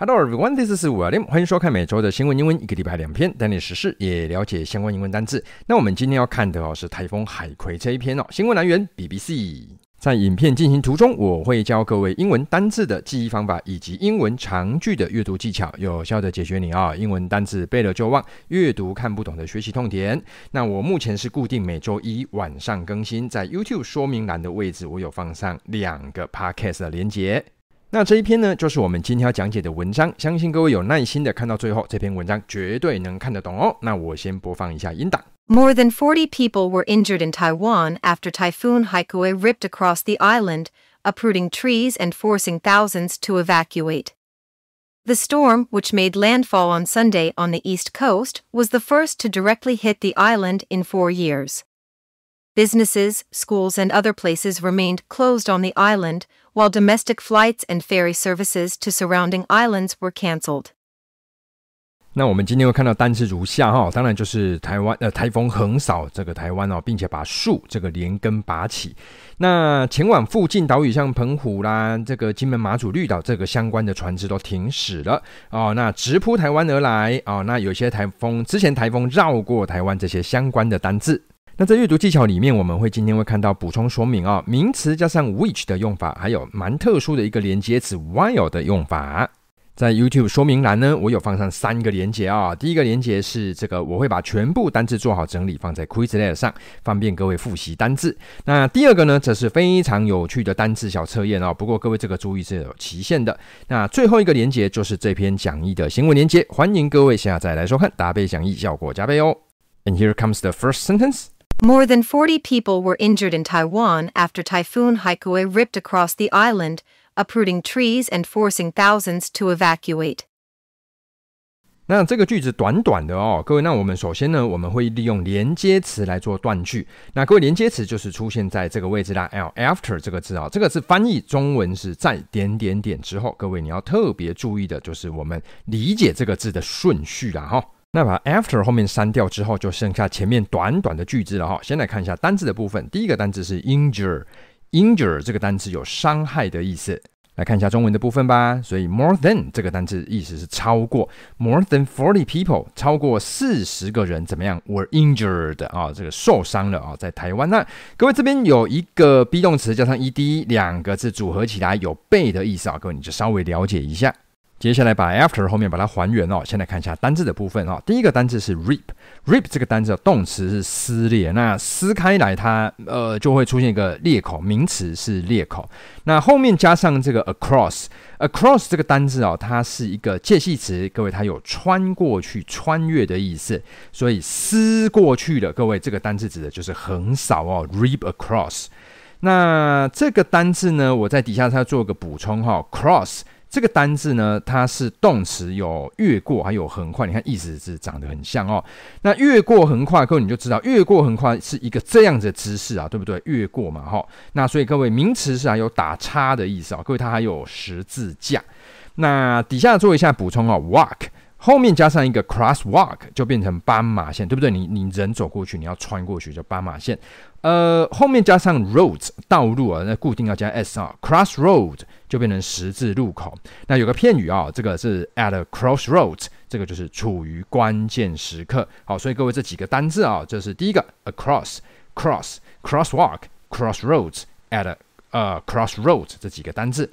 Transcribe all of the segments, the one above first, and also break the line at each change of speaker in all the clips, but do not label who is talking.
Hello everyone, this is William。欢迎收看每周的新闻英文，一个礼拜两篇，带你时事也了解相关英文单字。那我们今天要看的哦是台风海葵这一篇哦。新闻来源 BBC。在影片进行途中，我会教各位英文单字的记忆方法，以及英文长句的阅读技巧，有效的解决你啊、哦、英文单字背了就忘、阅读看不懂的学习痛点。那我目前是固定每周一晚上更新，在 YouTube 说明栏的位置，我有放上两个 Podcast 的连接。那这一篇呢，就是我们今天要讲解的文章。相信各位有耐心的看到最后，这篇文章绝对能看得懂哦。那我先播放一下音档。
More than 40 people were injured in Taiwan after Typhoon Haikui ripped across the island, uprooting trees and forcing thousands to evacuate. The storm, which made landfall on Sunday on the east coast, was the first to directly hit the island in four years. Businesses, schools, and other places remained closed on the island, while domestic flights and ferry services to surrounding islands were canceled.
那我们今天会看到单词如下哈，当然就是台湾呃台风横扫这个台湾哦，并且把树这个连根拔起。那前往附近岛屿像澎湖啦、这个金门、马祖、绿岛这个相关的船只都停驶了哦。那直扑台湾而来哦，那有些台风之前台风绕过台湾这些相关的单字。 那在阅读技巧里面，我们会今天会看到补充说明啊、名词加上 which 的用法，还有蛮特殊的一个连接词 while 的用法。在 YouTube 说明栏呢，我有放上三个连接啊、第一个连接是这个，我会把全部单字做好整理放在 Quizlet 上，方便各位复习单字。那第二个呢，则是非常有趣的单字小测验哦。不过各位这个注意是有期限的。那最后一个连接就是这篇讲义的新闻连接，欢迎各位下载来收看，搭配讲义效果加倍哦。And here comes the first sentence.
More than 40 people were injured in Taiwan after Typhoon Haikui ripped across the island, uprooting trees and forcing thousands to evacuate.
那这个句子短短的哦，各位，那我们首先呢，我们会利用连接词来做断句。那各位，连接词就是出现在这个位置啦，l after 这个字啊、哦，这个字翻译中文是在点点点之后。各位，你要特别注意的就是我们理解这个字的顺序啦，哈、那把 after 后面删掉之后，就剩下前面短短的句子了哈。先来看一下单字的部分，第一个单字是 injure，injure 这个单字有伤害的意思。来看一下中文的部分吧。所以 more than 这个单字意思是超过，more than forty people 超过四十个人怎么样？were injured 啊，这个受伤了啊，在台湾。那各位这边有一个 be 动词加上 ed 两个字组合起来有被的意思啊，各位你就稍微了解一下。接下来把 after 后面把它还原哦。先来看一下单字的部分哦。第一个单字是 rip，rip 这个单字的动词是撕裂，那撕开来它呃就会出现一个裂口，名词是裂口。那后面加上这个 across，across 这个单字哦，它是一个介系词，各位它有穿过去、穿越的意思，所以撕过去的各位这个单字指的就是横扫哦，rip across。那这个单字呢，我在底下再做个补充哈、，cross。这个单字呢，它是动词，有越过，还有横跨。你看意思是长得很像哦。那越过横跨，各位你就知道，越过横跨是一个这样子的姿势啊，对不对？越过嘛，哈。那所以各位名词是还有打叉的意思啊，各位它还有十字架。那底下做一下补充哦，walk。后面加上一个 crosswalk 就变成斑马线，对不对？你你人走过去，你要穿过去就斑马线。呃，后面加上 road 道路啊，那固定要加 s 啊，crossroad 就变成十字路口。那有个片语啊，这个是 at a cross road，这个就是处于关键时刻。好，所以各位这几个单字啊，这是第一个 across、cross、crosswalk、crossroads、at a 呃 crossroads 这几个单字。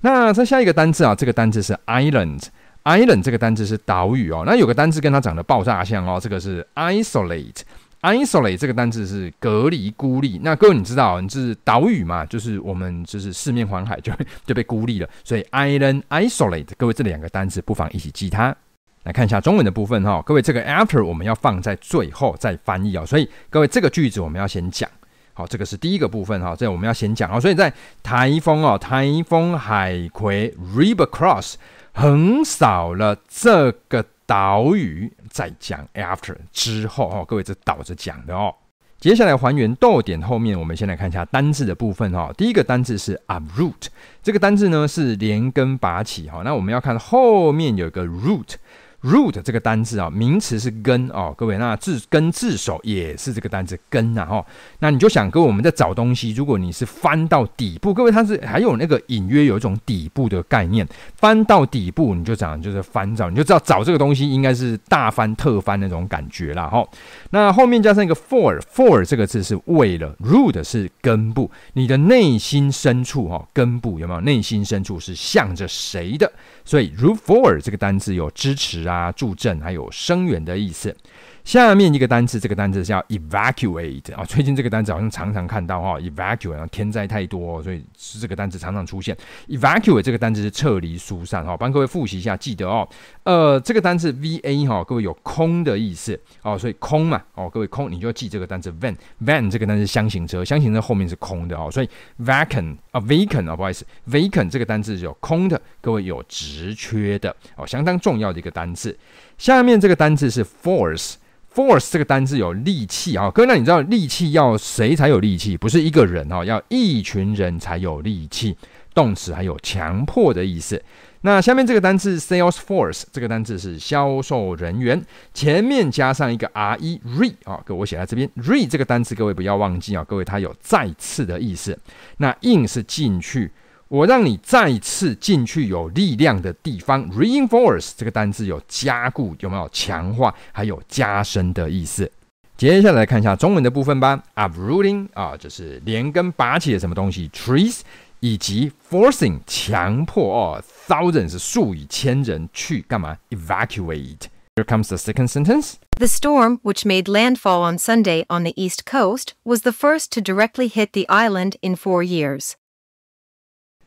那再下一个单字啊，这个单字是 island。Island 这个单字是岛屿哦，那有个单字跟它长得爆炸像哦，这个是 isolate。isolate 这个单字是隔离、孤立。那各位你知道，你是岛屿嘛，就是我们就是四面环海就 就被孤立了，所以 island isolate。各位这两个单字不妨一起记它。来看一下中文的部分哈、哦，各位这个 after 我们要放在最后再翻译哦，所以各位这个句子我们要先讲。好，这个是第一个部分哈，这我们要先讲哦。所以在台风哦，台风海葵 rip across。横扫了这个岛屿，再讲 after 之后哦，各位这倒着讲的哦。接下来还原逗点后面，我们先来看一下单字的部分哈。第一个单字是 uproot，这个单字呢是连根拔起哈。那我们要看后面有个 root root 这个单字啊，名词是根哦，各位，那字根字首也是这个单字根呐哈。那你就想，各位我们在找东西，如果你是翻到底部，各位它是还有那个隐约有一种底部的概念，翻到底部你就讲就是翻找，你就知道找这个东西应该是大翻特翻那种感觉啦哈。那后面加上一个 for，for 这个字是为了，root 是根部，你的内心深处哈，根部有没有？内心深处是向着谁的？所以 root for 这个单字有支持啊、啊助阵，还有声援的意思。下面一个单词，这个单词叫 evacuate 啊，最近这个单词好像常常看到哈，evacuate，然后天灾太多，所以是这个单词常常出现。evacuate 这个单词是撤离、疏散哈，帮各位复习一下，记得哦。呃，这个单词 va 哈，各位有空的意思哦，所以空嘛哦，各位空，你就要记这个单词 van，van 这个单词箱型车，箱型车后面是空的哦，所以 vacant 啊，vacant 啊，不好意思，vacant 这个单词有空的，各位有职缺的哦，相当重要的一个单词。下面这个单词是 force。Force 这个单字有力气啊，各位，那你知道力气要谁才有力气？不是一个人哦，要一群人才有力气。动词还有强迫的意思。那下面这个单字 Sales Force 这个单字是销售人员，前面加上一个 re re 啊，各位我写在这边 re 这个单词，各位不要忘记啊，各位它有再次的意思。那 in 是进去。我让你再次进去有力量的地方，reinforce 这个单字有加固，有没有强化，还有加深的意思。接下来看一下中文的部分吧。uprooting 啊，就是连根拔起的什么东西，trees，以及 forcing 强迫哦，thousands 数以千人去干嘛？evacuate。Here comes the second sentence.
The storm, which made landfall on Sunday on the east coast, was the first to directly hit the island in four years.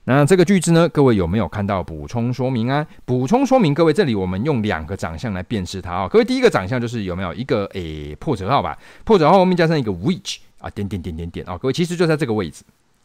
那这个句子呢，各位有没有看到补充说明啊？补充说明，各位这里我们用两个长相来辨识它啊、哦。各位第一个长相就是有没有一个诶破折号吧？破折号后面加上一个 which 啊，点点点点点啊、哦。各位其实就在这个位置，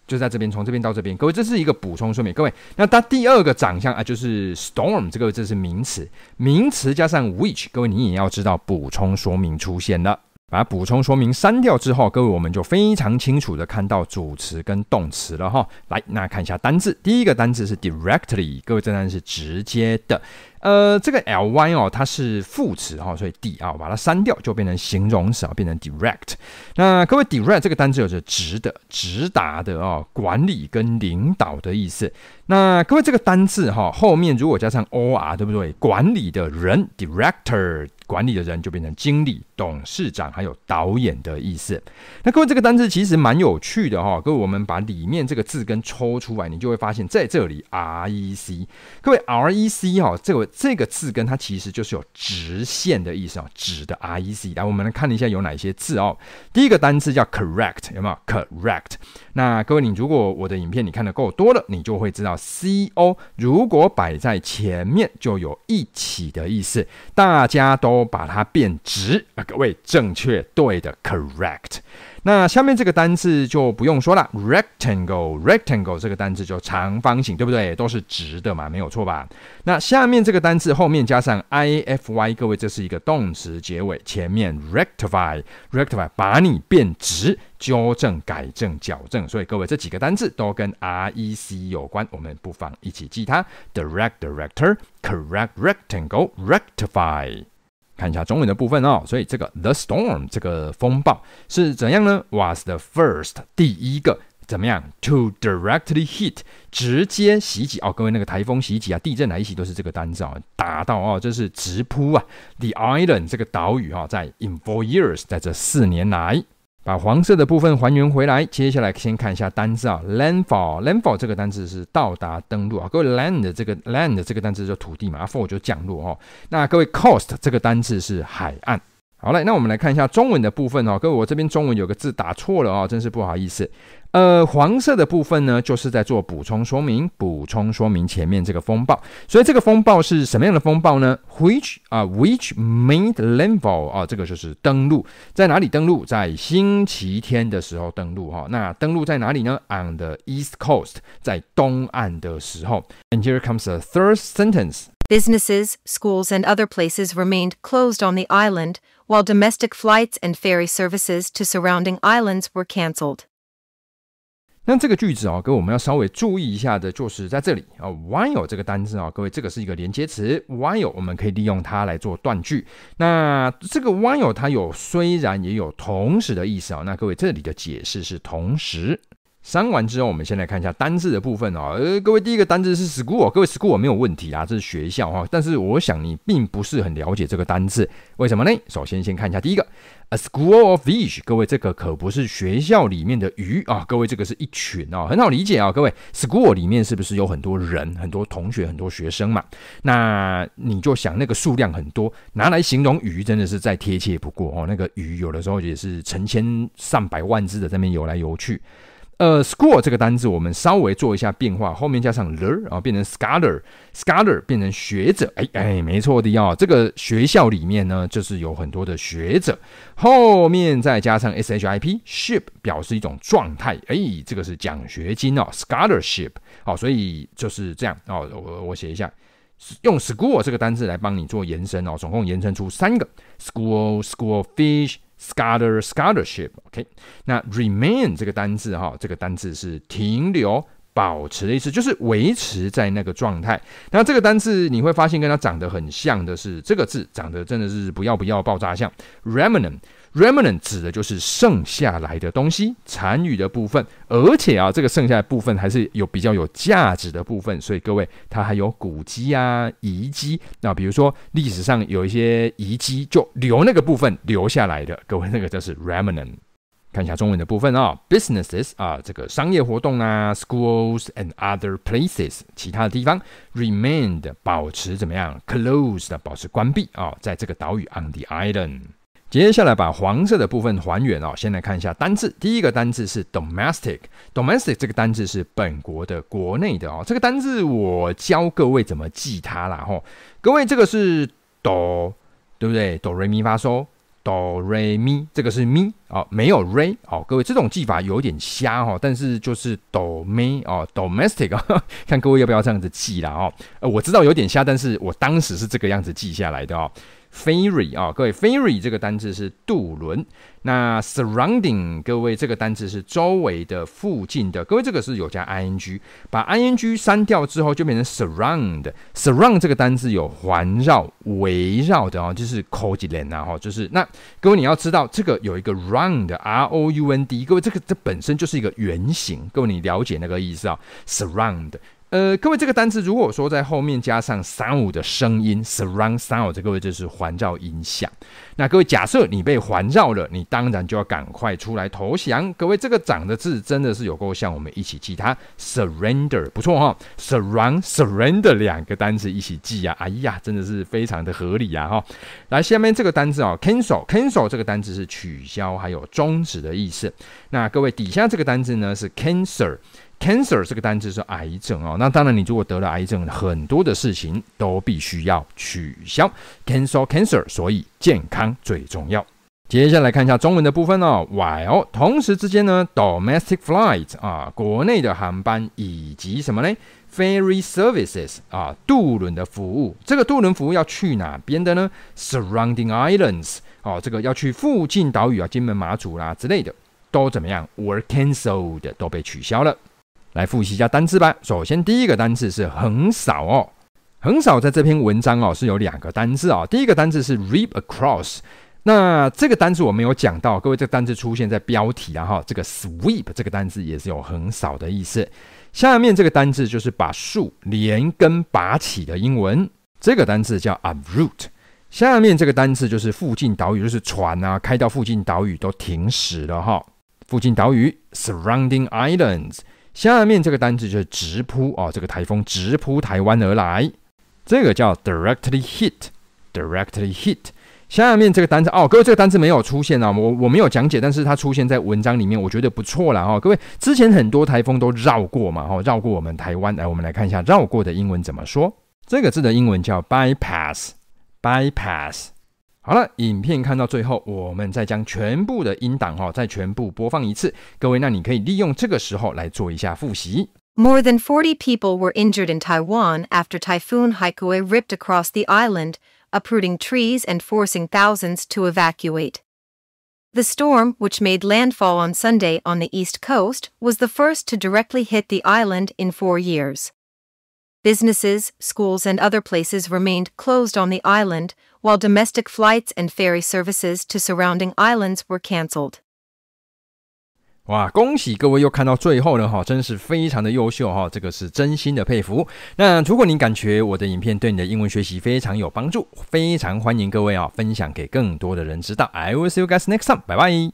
就在这边，从这边到这边。各位这是一个补充说明。各位，那它第二个长相啊，就是 storm 这个这是名词，名词加上 which，各位你也要知道补充说明出现了。把补充说明删掉之后，各位我们就非常清楚的看到主词跟动词了哈。来，那看一下单字，第一个单字是 directly，各位这单是直接的。呃，这个 ly 哦，它是副词哈，所以 d 啊，把它删掉就变成形容词啊，变成 direct。那各位 direct 这个单字有着直的、直达的哦，管理跟领导的意思。那各位这个单字哈，后面如果加上 or，对不对？管理的人 director。管理的人就变成经理、董事长，还有导演的意思。那各位，这个单字其实蛮有趣的哈。各位，我们把里面这个字根抽出来，你就会发现在这里 R E C。各位 R E C 哈，这个这个字根它其实就是有直线的意思啊，直的 R E C。来，我们来看一下有哪些字哦。第一个单词叫 correct，有没有？correct。那各位，你如果我的影片你看的够多了，你就会知道 C O 如果摆在前面就有一起的意思，大家都。都把它变直啊！各位，正确对的，correct。那下面这个单字就不用说了，rectangle，rectangle 这个单字就长方形，对不对？都是直的嘛，没有错吧？那下面这个单字后面加上 ify，各位，这是一个动词结尾，前面 rectify，rectify 把你变直，纠正、改正、矫正。所以各位这几个单字都跟 rec 有关，我们不妨一起记它：direct，director，correct，rectangle，rectify 看一下中文的部分哦，所以这个 the storm 这个风暴是怎样呢？Was the first 第一个怎么样？To directly hit 直接袭击哦，各位那个台风袭击啊，地震来袭都是这个单字啊，打到哦，这是直扑啊，the island 这个岛屿哦，在 in four years 在这四年来。把黄色的部分还原回来，接下来先看一下单字啊，landfall，landfall 这个单字是到达登陆啊，各位 land 这个 land 这个单字就土地嘛，fall 就降落哦。那各位，cost 这个单字是海岸。好嘞，那我们来看一下中文的部分哦，各位我这边中文有个字打错了哦，真是不好意思。呃，黄色的部分呢，就是在做补充说明，补充说明前面这个风暴。所以这个风暴是什么样的风暴呢？Which 啊，which made landfall 啊，这个就是登陆，在哪里登陆？在星期天的时候登陆哈。那登陆在哪里呢？On the east coast，在东岸的时候。And here comes the third sentence.
Businesses, schools, and other places remained closed on the island, While domestic flights and ferry services to surrounding islands were cancelled
那这个句子哦，各位我们要稍微注意一下的，就是在这里啊，while 这个单字啊，各位这个是一个连接词，while 我们可以利用它来做断句。那这个 while 它有虽然也有同时的意思啊。那各位这里的解释是同时。删完之后，我们先来看一下单字的部分哦。呃，各位第一个单字是 school，各位 school 没有问题啊，这是学校哈。但是我想你并不是很了解这个单字，为什么呢？首先先看一下第一个，a school of fish，各位这个可不是学校里面的鱼啊，各位这个是一群哦，很好理解啊。各位 school 里面是不是有很多人、很多同学、很多学生嘛？那你就想那个数量很多，拿来形容鱼真的是再贴切不过哦。那个鱼有的时候也是成千上百万只的在那边游来游去。呃，school 这个单字我们稍微做一下变化，后面加上 the，然后变成 scholar，scholar 变成学者。哎哎，没错的哦，这个学校里面呢，就是有很多的学者，后面再加上 ship，ship 表示一种状态。哎，这个是奖学金哦，scholarship。好，所以就是这样哦。我我写一下，用 school 这个单字来帮你做延伸哦，总共延伸出三个，school，schoolfish。Scholar scholarship，OK，、那 remain 这个单字哈，这个单字是停留、保持的意思，就是维持在那个状态。那这个单字你会发现跟它长得很像的是这个字，长得真的是不要不要爆炸像 remnant。Remnant 指的就是剩下来的东西，残余的部分，而且啊，这个剩下的部分还是有比较有价值的部分，所以各位，它还有古迹啊、遗迹。那比如说历史上有一些遗迹，就留那个部分留下来的，各位那个就是 remnant。看一下中文的部分啊，businesses 啊，这个商业活动啊，schools and other places 其他的地方，remained 保持怎么样？closed 保持关闭啊，在这个岛屿 on the island。接下来把黄色的部分还原哦，先来看一下单字。第一个单字是 domestic，domestic 这个单字是本国的、国内的哦。这个单字我教各位怎么记它啦吼。各位这个是哆，对不对？哆瑞咪发嗦，哆瑞咪，这个是咪哦，没有瑞哦。各位这种记法有点瞎哈，但是就是哆咪哦，domestic 啊，看各位要不要这样子记啦哦。呃，我知道有点瞎，但是我当时是这个样子记下来的哦。Ferry 啊，各位，Ferry 这个单字是渡轮。那 surrounding，各位，这个单字是周围的、附近的。各位，这个是有加 ing，把 ing 删掉之后就变成 surround。surround 这个单字有环绕、围绕的哦，就是 courtyland 啊，哈，就是那各位你要知道，这个有一个 round，r o u n d，各位，这个这本身就是一个圆形。各位，你了解那个意思啊？surround。呃，各位，这个单词如果说在后面加上 sound 的声音，surround sound，这各位就是环绕音响。那各位，假设你被环绕了，你当然就要赶快出来投降。各位，这个长的字真的是有够像，我们一起记它，surrender，不错哈，surround surrender 两个单词一起记啊，哎呀，真的是非常的合理啊哈。来，下面这个单字啊，cancel cancel 这个单字是取消还有终止的意思。那各位底下这个单字呢是 cancer。Cancer 这个单字是癌症哦，那当然你如果得了癌症，很多的事情都必须要取消。Cancel cancer，所以健康最重要。接下来看一下中文的部分哦，while 同时之间呢，domestic flight 啊，国内的航班以及什么呢？Ferry services 啊，渡轮的服务。这个渡轮服务要去哪边的呢？Surrounding islands 哦、这个要去附近岛屿啊，金门、马祖啦、之类的，都怎么样？Were cancelled，都被取消了。来复习一下单词吧。首先，第一个单词是横扫哦。横扫在这篇文章哦是有两个单字哦。第一个单字是 rip across，那这个单字我没有讲到，各位这个单字出现在标题啊哈。这个 sweep 这个单字也是有横扫的意思。下面这个单字就是把树连根拔起的英文，这个单字叫 uproot。下面这个单字就是附近岛屿，就是船啊开到附近岛屿都停驶了哈。附近岛屿 surrounding islands。下面这个单字就是直扑哦，这个台风直扑台湾而来，这个叫 directly hit，directly hit。下面这个单字哦，各位这个单字没有出现啊，我我没有讲解，但是它出现在文章里面，我觉得不错了哈。各位之前很多台风都绕过嘛，哈，绕过我们台湾，来我们来看一下绕过的英文怎么说。这个字的英文叫 bypass，bypass。好了，影片看到最后，我们再将全部的音档哈，再全部播放一次。各位，那你可以利用这个时候来做一下复习。
More than forty people were injured in Taiwan after Typhoon Haikui ripped across the island, uprooting trees and forcing thousands to evacuate. The storm, which made landfall on Sunday on the east coast, was the first to directly hit the island in four years. Businesses, schools, and other places remained closed on the island, while domestic flights and ferry services to surrounding islands were canceled.
哇，恭喜各位又看到最后了哈，真是非常的优秀哈，这个是真心的佩服。那如果您感觉我的影片对你的英文学习非常有帮助，非常欢迎各位啊分享给更多的人知道。I will see you guys next time，拜拜。